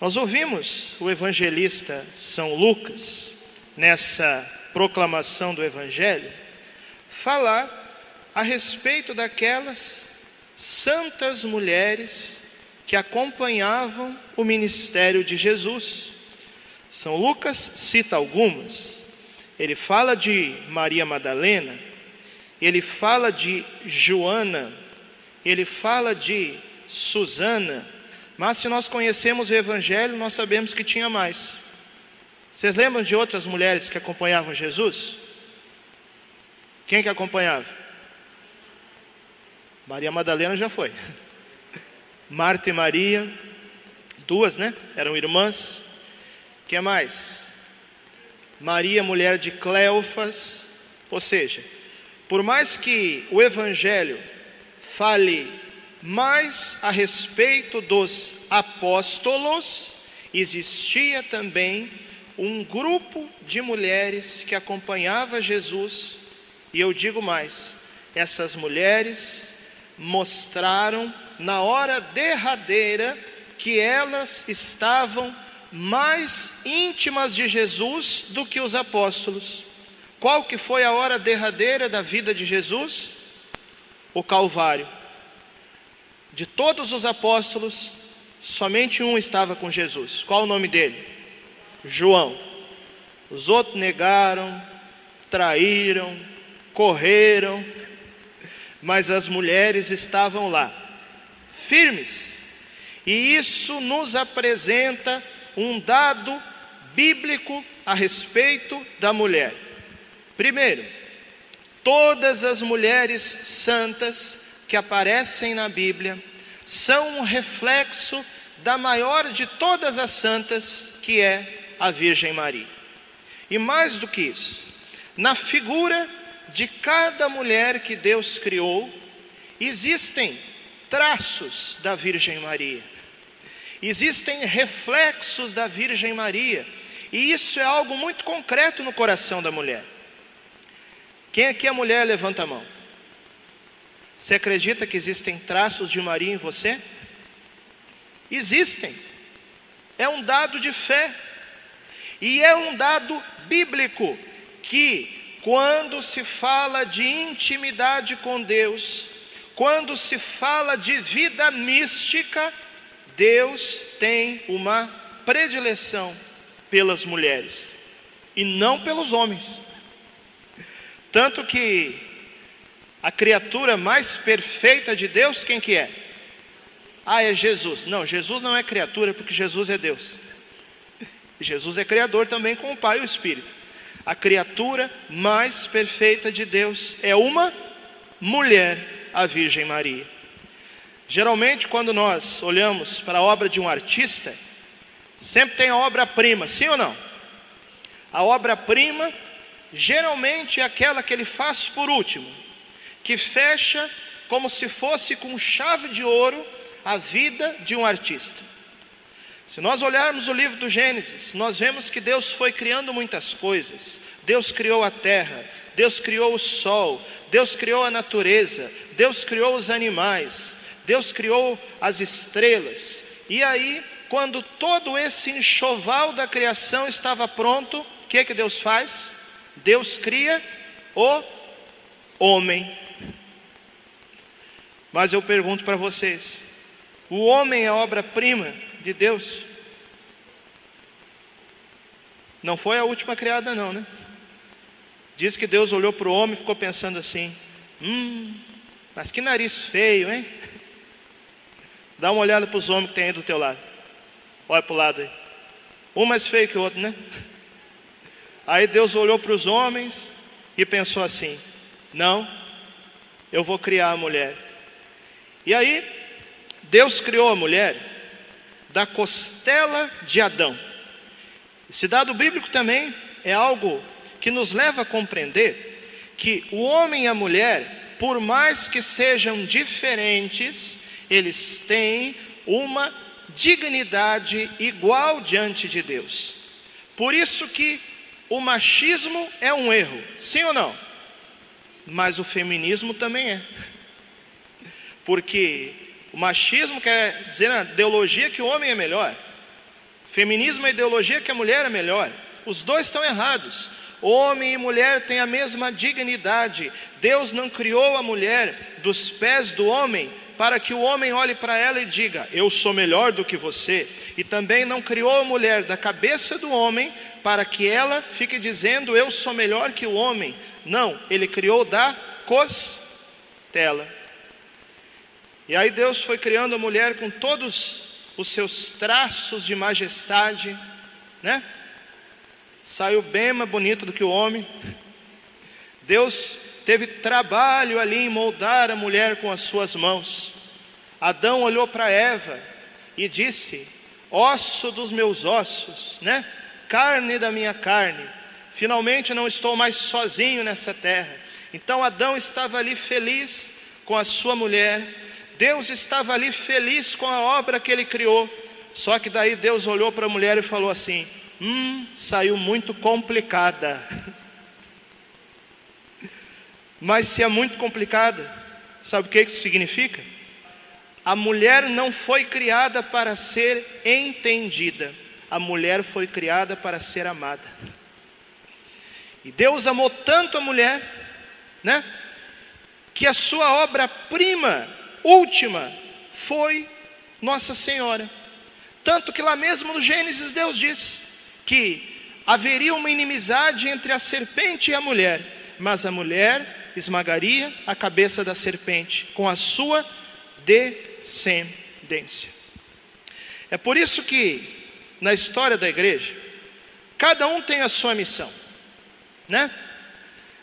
Nós ouvimos o evangelista São Lucas, nessa proclamação do Evangelho, falar a respeito daquelas santas mulheres que acompanhavam o ministério de Jesus. São Lucas cita algumas. Ele fala de Maria Madalena, ele fala de Joana, ele fala de Susana, mas se nós conhecemos o Evangelho, nós sabemos que tinha mais. Vocês lembram de outras mulheres que acompanhavam Jesus? Quem que acompanhava? Maria Madalena já foi. Marta e Maria, duas, né? Eram irmãs. Quem mais? Maria, mulher de Cleofas. Ou seja, por mais que o Evangelho fale mais a respeito dos apóstolos, existia também um grupo de mulheres que acompanhava Jesus, e eu digo mais, essas mulheres mostraram na hora derradeira que elas estavam mais íntimas de Jesus do que os apóstolos. Qual que foi a hora derradeira da vida de Jesus? O Calvário. De todos os apóstolos, somente um estava com Jesus. Qual o nome dele? João. Os outros negaram, traíram, correram, mas as mulheres estavam lá, firmes. E isso nos apresenta um dado bíblico a respeito da mulher. Primeiro, todas as mulheres santas que aparecem na Bíblia são um reflexo da maior de todas as santas, que é a Virgem Maria. E mais do que isso, na figura de cada mulher que Deus criou, existem traços da Virgem Maria, existem reflexos da Virgem Maria, e isso é algo muito concreto no coração da mulher. Quem aqui é mulher, levanta a mão. Você acredita que existem traços de Maria em você? Existem. É um dado de fé. E é um dado bíblico que, quando se fala de intimidade com Deus, quando se fala de vida mística, Deus tem uma predileção pelas mulheres e não pelos homens. Tanto que a criatura mais perfeita de Deus, quem que é? Ah, é Jesus. Não, Jesus não é criatura porque Jesus é Deus. Jesus é criador também com o Pai e o Espírito. A criatura mais perfeita de Deus é uma mulher, a Virgem Maria. Geralmente, quando nós olhamos para a obra de um artista, sempre tem a obra-prima, sim ou não? A obra-prima geralmente é aquela que ele faz por último, que fecha como se fosse com chave de ouro a vida de um artista. Se nós olharmos o livro do Gênesis, nós vemos que Deus foi criando muitas coisas. Deus criou a terra, Deus criou o sol, Deus criou a natureza, Deus criou os animais, Deus criou as estrelas. E aí, quando todo esse enxoval da criação estava pronto, o que que Deus faz? Deus cria o homem. Mas eu pergunto para vocês: o homem é obra-prima de Deus? Não foi a última criada, não, né? Diz que Deus olhou para o homem e ficou pensando assim: hum, mas que nariz feio, hein? Dá uma olhada para os homens que tem aí do teu lado. Olha para o lado aí. Um mais feio que o outro, né? Aí Deus olhou para os homens e pensou assim: não, eu vou criar a mulher. E aí, Deus criou a mulher da costela de Adão. Esse dado bíblico também é algo que nos leva a compreender que o homem e a mulher, por mais que sejam diferentes, eles têm uma dignidade igual diante de Deus. Por isso que o machismo é um erro, sim ou não? Mas o feminismo também é. Porque o machismo quer dizer na ideologia que o homem é melhor. Feminismo é a ideologia que a mulher é melhor. Os dois estão errados. Homem e mulher têm a mesma dignidade. Deus não criou a mulher dos pés do homem para que o homem olhe para ela e diga: Eu sou melhor do que você. E também não criou a mulher da cabeça do homem para que ela fique dizendo: Eu sou melhor que o homem. Não, ele criou da costela. E aí Deus foi criando a mulher com todos os seus traços de majestade, né? Saiu bem mais bonito do que o homem. Deus teve trabalho ali em moldar a mulher com as suas mãos. Adão olhou para Eva e disse: Osso dos meus ossos, né? Carne da minha carne. Finalmente não estou mais sozinho nessa terra. Então Adão estava ali feliz com a sua mulher. Deus estava ali feliz com a obra que ele criou. Só que daí Deus olhou para a mulher e falou assim: Hum, saiu muito complicada. Mas se é muito complicada, sabe o que isso significa? A mulher não foi criada para ser entendida, a mulher foi criada para ser amada. E Deus amou tanto a mulher, né? Que a sua obra-prima, última, foi Nossa Senhora. Tanto que lá mesmo no Gênesis Deus diz que haveria uma inimizade entre a serpente e a mulher, mas a mulher esmagaria a cabeça da serpente com a sua descendência. É por isso que na história da igreja, cada um tem a sua missão, né?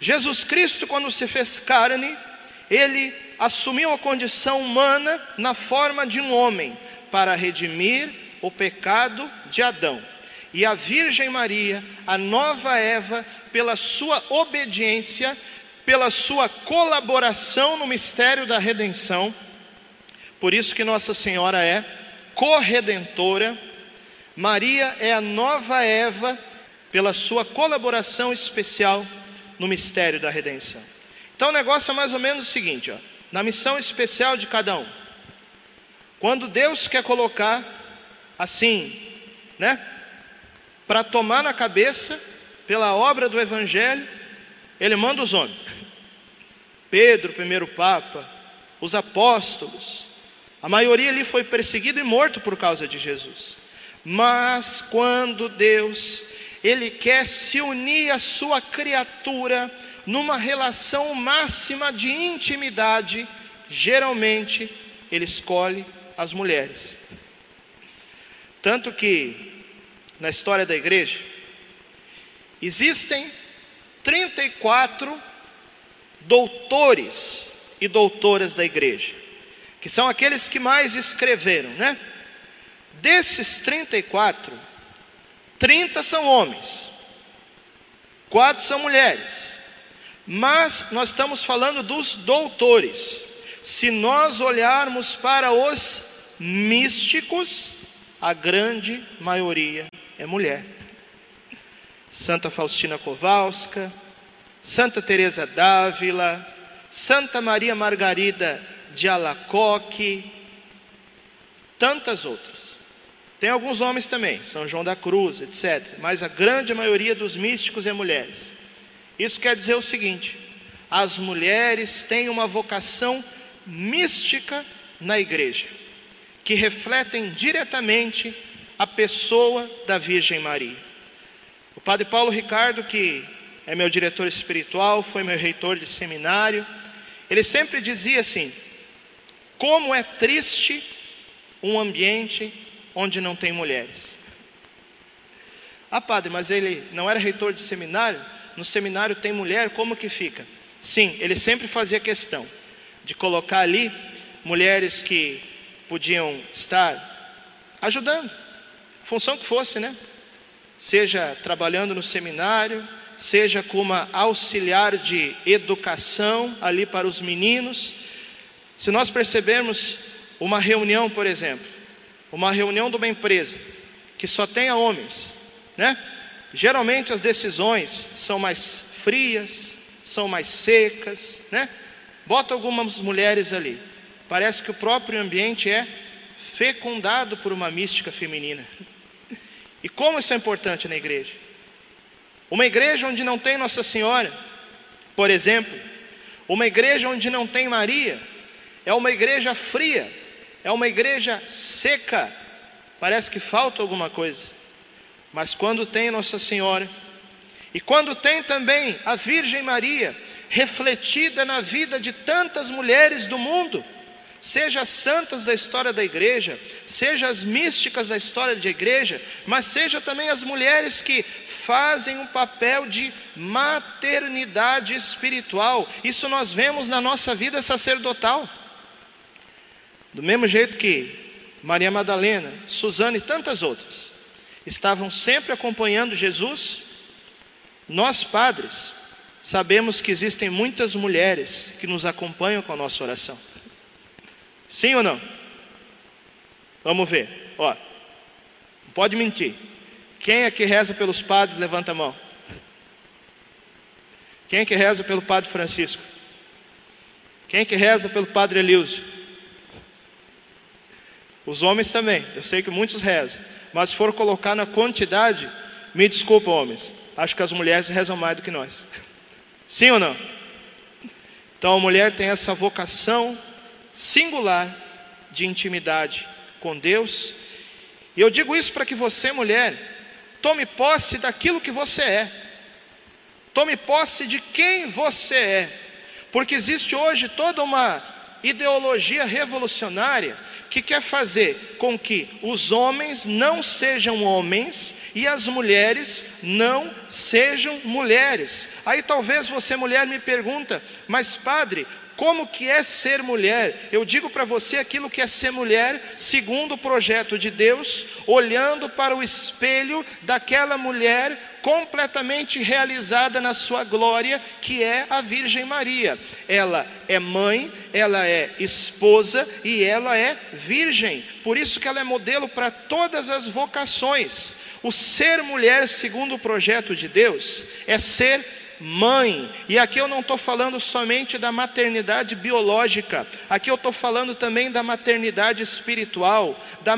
Jesus Cristo, quando se fez carne, ele assumiu a condição humana na forma de um homem para redimir o pecado de Adão. E a Virgem Maria, a nova Eva, pela sua obediência, pela sua colaboração no mistério da redenção. Por isso que Nossa Senhora é corredentora. Maria é a nova Eva pela sua colaboração especial no mistério da redenção. Então o negócio é mais ou menos o seguinte, ó, na missão especial de cada um. Quando Deus quer colocar assim, né, para tomar na cabeça pela obra do evangelho, ele manda os homens. Pedro, primeiro Papa, os apóstolos, a maioria ali foi perseguido e morto por causa de Jesus. Mas quando Deus, Ele quer se unir à sua criatura numa relação máxima de intimidade, geralmente Ele escolhe as mulheres. Tanto que, na história da igreja, existem 34 doutores e doutoras da igreja, que são aqueles que mais escreveram, né? Desses 34, 30 são homens, quatro são mulheres, mas nós estamos falando dos doutores. Se nós olharmos para os místicos, a grande maioria é mulher. Santa Faustina Kowalska, Santa Teresa d'Ávila, Santa Maria Margarida de Alacoque, tantas outras. Tem alguns homens também, São João da Cruz, etc. Mas a grande maioria dos místicos é mulheres. Isso quer dizer o seguinte: as mulheres têm uma vocação mística na igreja, que refletem diretamente a pessoa da Virgem Maria. O Padre Paulo Ricardo, que é meu diretor espiritual, foi meu reitor de seminário. Ele sempre dizia assim: como é triste um ambiente onde não tem mulheres. Ah, padre, mas ele não era reitor de seminário? No seminário tem mulher, como que fica? Sim, ele sempre fazia questão de colocar ali mulheres que podiam estar ajudando, função que fosse, né? Seja trabalhando no seminário, seja como auxiliar de educação ali para os meninos. Se nós percebermos uma reunião, por exemplo, uma reunião de uma empresa que só tenha homens, né? Geralmente as decisões são mais frias, são mais secas, né? Bota algumas mulheres ali. Parece que o próprio ambiente é fecundado por uma mística feminina. E como isso é importante na igreja? Uma igreja onde não tem Nossa Senhora, por exemplo, uma igreja onde não tem Maria, é uma igreja fria, é uma igreja seca, parece que falta alguma coisa. Mas quando tem Nossa Senhora, e quando tem também a Virgem Maria, refletida na vida de tantas mulheres do mundo, seja as santas da história da igreja, seja as místicas da história da igreja, mas seja também as mulheres que fazem um papel de maternidade espiritual. Isso nós vemos na nossa vida sacerdotal. Do mesmo jeito que Maria Madalena, Suzana e tantas outras estavam sempre acompanhando Jesus, nós padres sabemos que existem muitas mulheres que nos acompanham com a nossa oração. Sim ou não? Vamos ver. Ó, pode mentir. Quem é que reza pelos padres? Levanta a mão. Quem é que reza pelo padre Francisco? Quem é que reza pelo padre Elísio? Os homens também. Eu sei que muitos rezam. Mas se for colocar na quantidade, me desculpa, homens. Acho que as mulheres rezam mais do que nós. Sim ou não? Então a mulher tem essa vocação singular de intimidade com Deus. E eu digo isso para que você, mulher, tome posse daquilo que você é. Tome posse de quem você é. Porque existe hoje toda uma ideologia revolucionária que quer fazer com que os homens não sejam homens e as mulheres não sejam mulheres. Aí talvez você mulher me pergunta: "Mas padre, como que é ser mulher? Eu digo para você aquilo que é ser mulher, segundo o projeto de Deus, olhando para o espelho daquela mulher completamente realizada na sua glória, que é a Virgem Maria. Ela é mãe, ela é esposa e ela é virgem. Por isso que ela é modelo para todas as vocações. O ser mulher, segundo o projeto de Deus, é ser mãe. E aqui eu não estou falando somente da maternidade biológica, aqui eu estou falando também da maternidade espiritual, da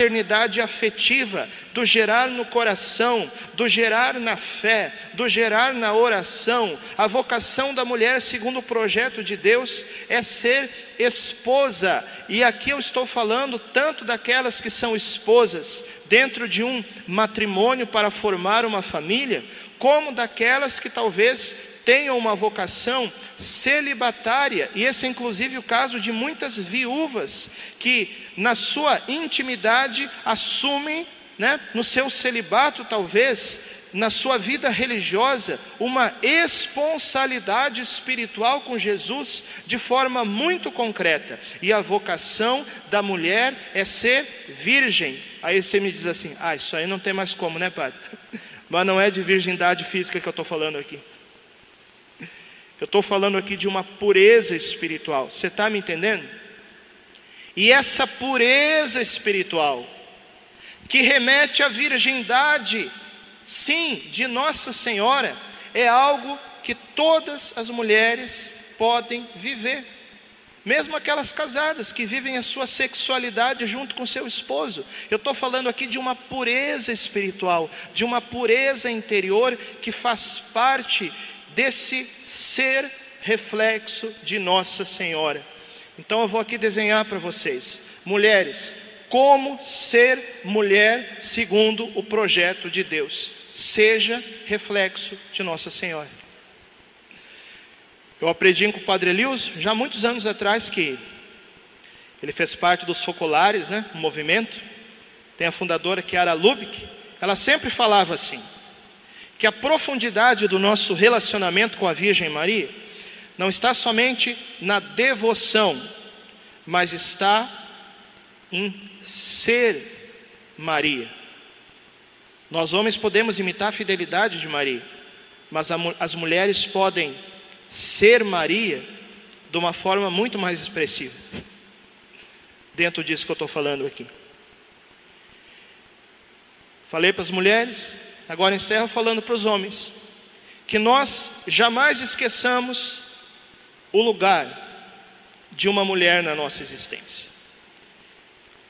maternidade afetiva, do gerar no coração, do gerar na fé, do gerar na oração. A vocação da mulher, segundo o projeto de Deus, é ser esposa. E aqui eu estou falando tanto daquelas que são esposas dentro de um matrimônio para formar uma família, como daquelas que talvez tenham uma vocação celibatária, e esse é inclusive o caso de muitas viúvas que, na sua intimidade, assumem, né, no seu celibato talvez, na sua vida religiosa, uma responsabilidade espiritual com Jesus de forma muito concreta. E a vocação da mulher é ser virgem. Aí você me diz assim: ah, isso aí não tem mais como, né, padre? Mas não é de virgindade física que eu estou falando aqui. Eu estou falando aqui de uma pureza espiritual. Você está me entendendo? E essa pureza espiritual, que remete à virgindade, sim, de Nossa Senhora, é algo que todas as mulheres podem viver. Mesmo aquelas casadas que vivem a sua sexualidade junto com seu esposo. Eu estou falando aqui de uma pureza espiritual, de uma pureza interior que faz parte desse ser reflexo de Nossa Senhora. Então eu vou aqui desenhar para vocês, mulheres, como ser mulher segundo o projeto de Deus. Seja reflexo de Nossa Senhora. Eu aprendi com o Padre Elius, já muitos anos atrás, que ele fez parte dos focolares, né, um movimento. Tem a fundadora Kiara Lubick, ela sempre falava assim: que a profundidade do nosso relacionamento com a Virgem Maria não está somente na devoção, mas está em ser Maria. Nós homens podemos imitar a fidelidade de Maria, mas as mulheres podem ser Maria de uma forma muito mais expressiva. Dentro disso que eu estou falando aqui. Falei para as mulheres, Agora encerro falando para os homens que nós jamais esqueçamos o lugar de uma mulher na nossa existência.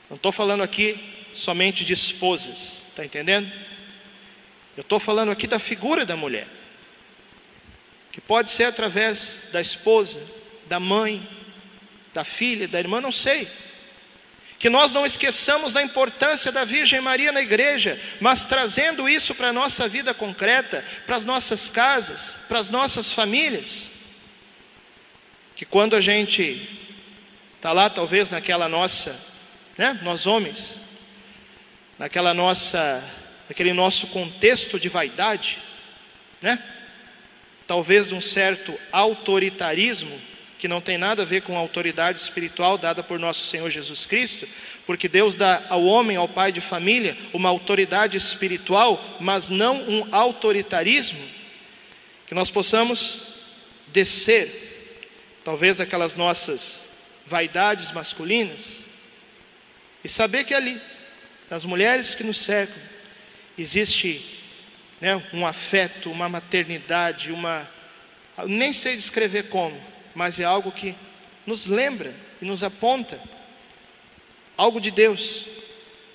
Não estou falando aqui somente de esposas, está entendendo? Eu estou falando aqui da figura da mulher, que pode ser através da esposa, da mãe, da filha, da irmã, não sei. Que nós não esqueçamos da importância da Virgem Maria na igreja, mas trazendo isso para a nossa vida concreta, para as nossas casas, para as nossas famílias. Que quando a gente está lá, talvez naquela nossa, né, nós homens, naquela nossa, naquele nosso contexto de vaidade, né? Talvez de um certo autoritarismo, que não tem nada a ver com a autoridade espiritual dada por nosso Senhor Jesus Cristo, porque Deus dá ao homem, ao pai de família, uma autoridade espiritual, mas não um autoritarismo, que nós possamos descer, talvez daquelas nossas vaidades masculinas, e saber que ali, nas mulheres que nos cercam, existe né, um afeto, uma maternidade, uma. Nem sei descrever como, mas é algo que nos lembra e nos aponta algo de Deus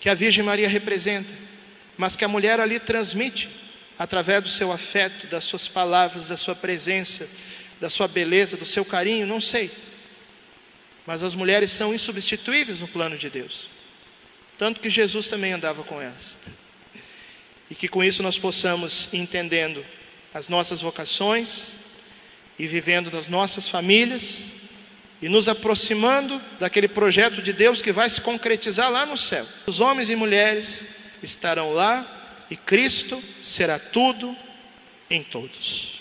que a Virgem Maria representa, mas que a mulher ali transmite através do seu afeto, das suas palavras, da sua presença, da sua beleza, do seu carinho, não sei. Mas as mulheres são insubstituíveis no plano de Deus. Tanto que Jesus também andava com elas. E que com isso nós possamos entendendo as nossas vocações, e vivendo nas nossas famílias e nos aproximando daquele projeto de Deus que vai se concretizar lá no céu. Os homens e mulheres estarão lá e Cristo será tudo em todos.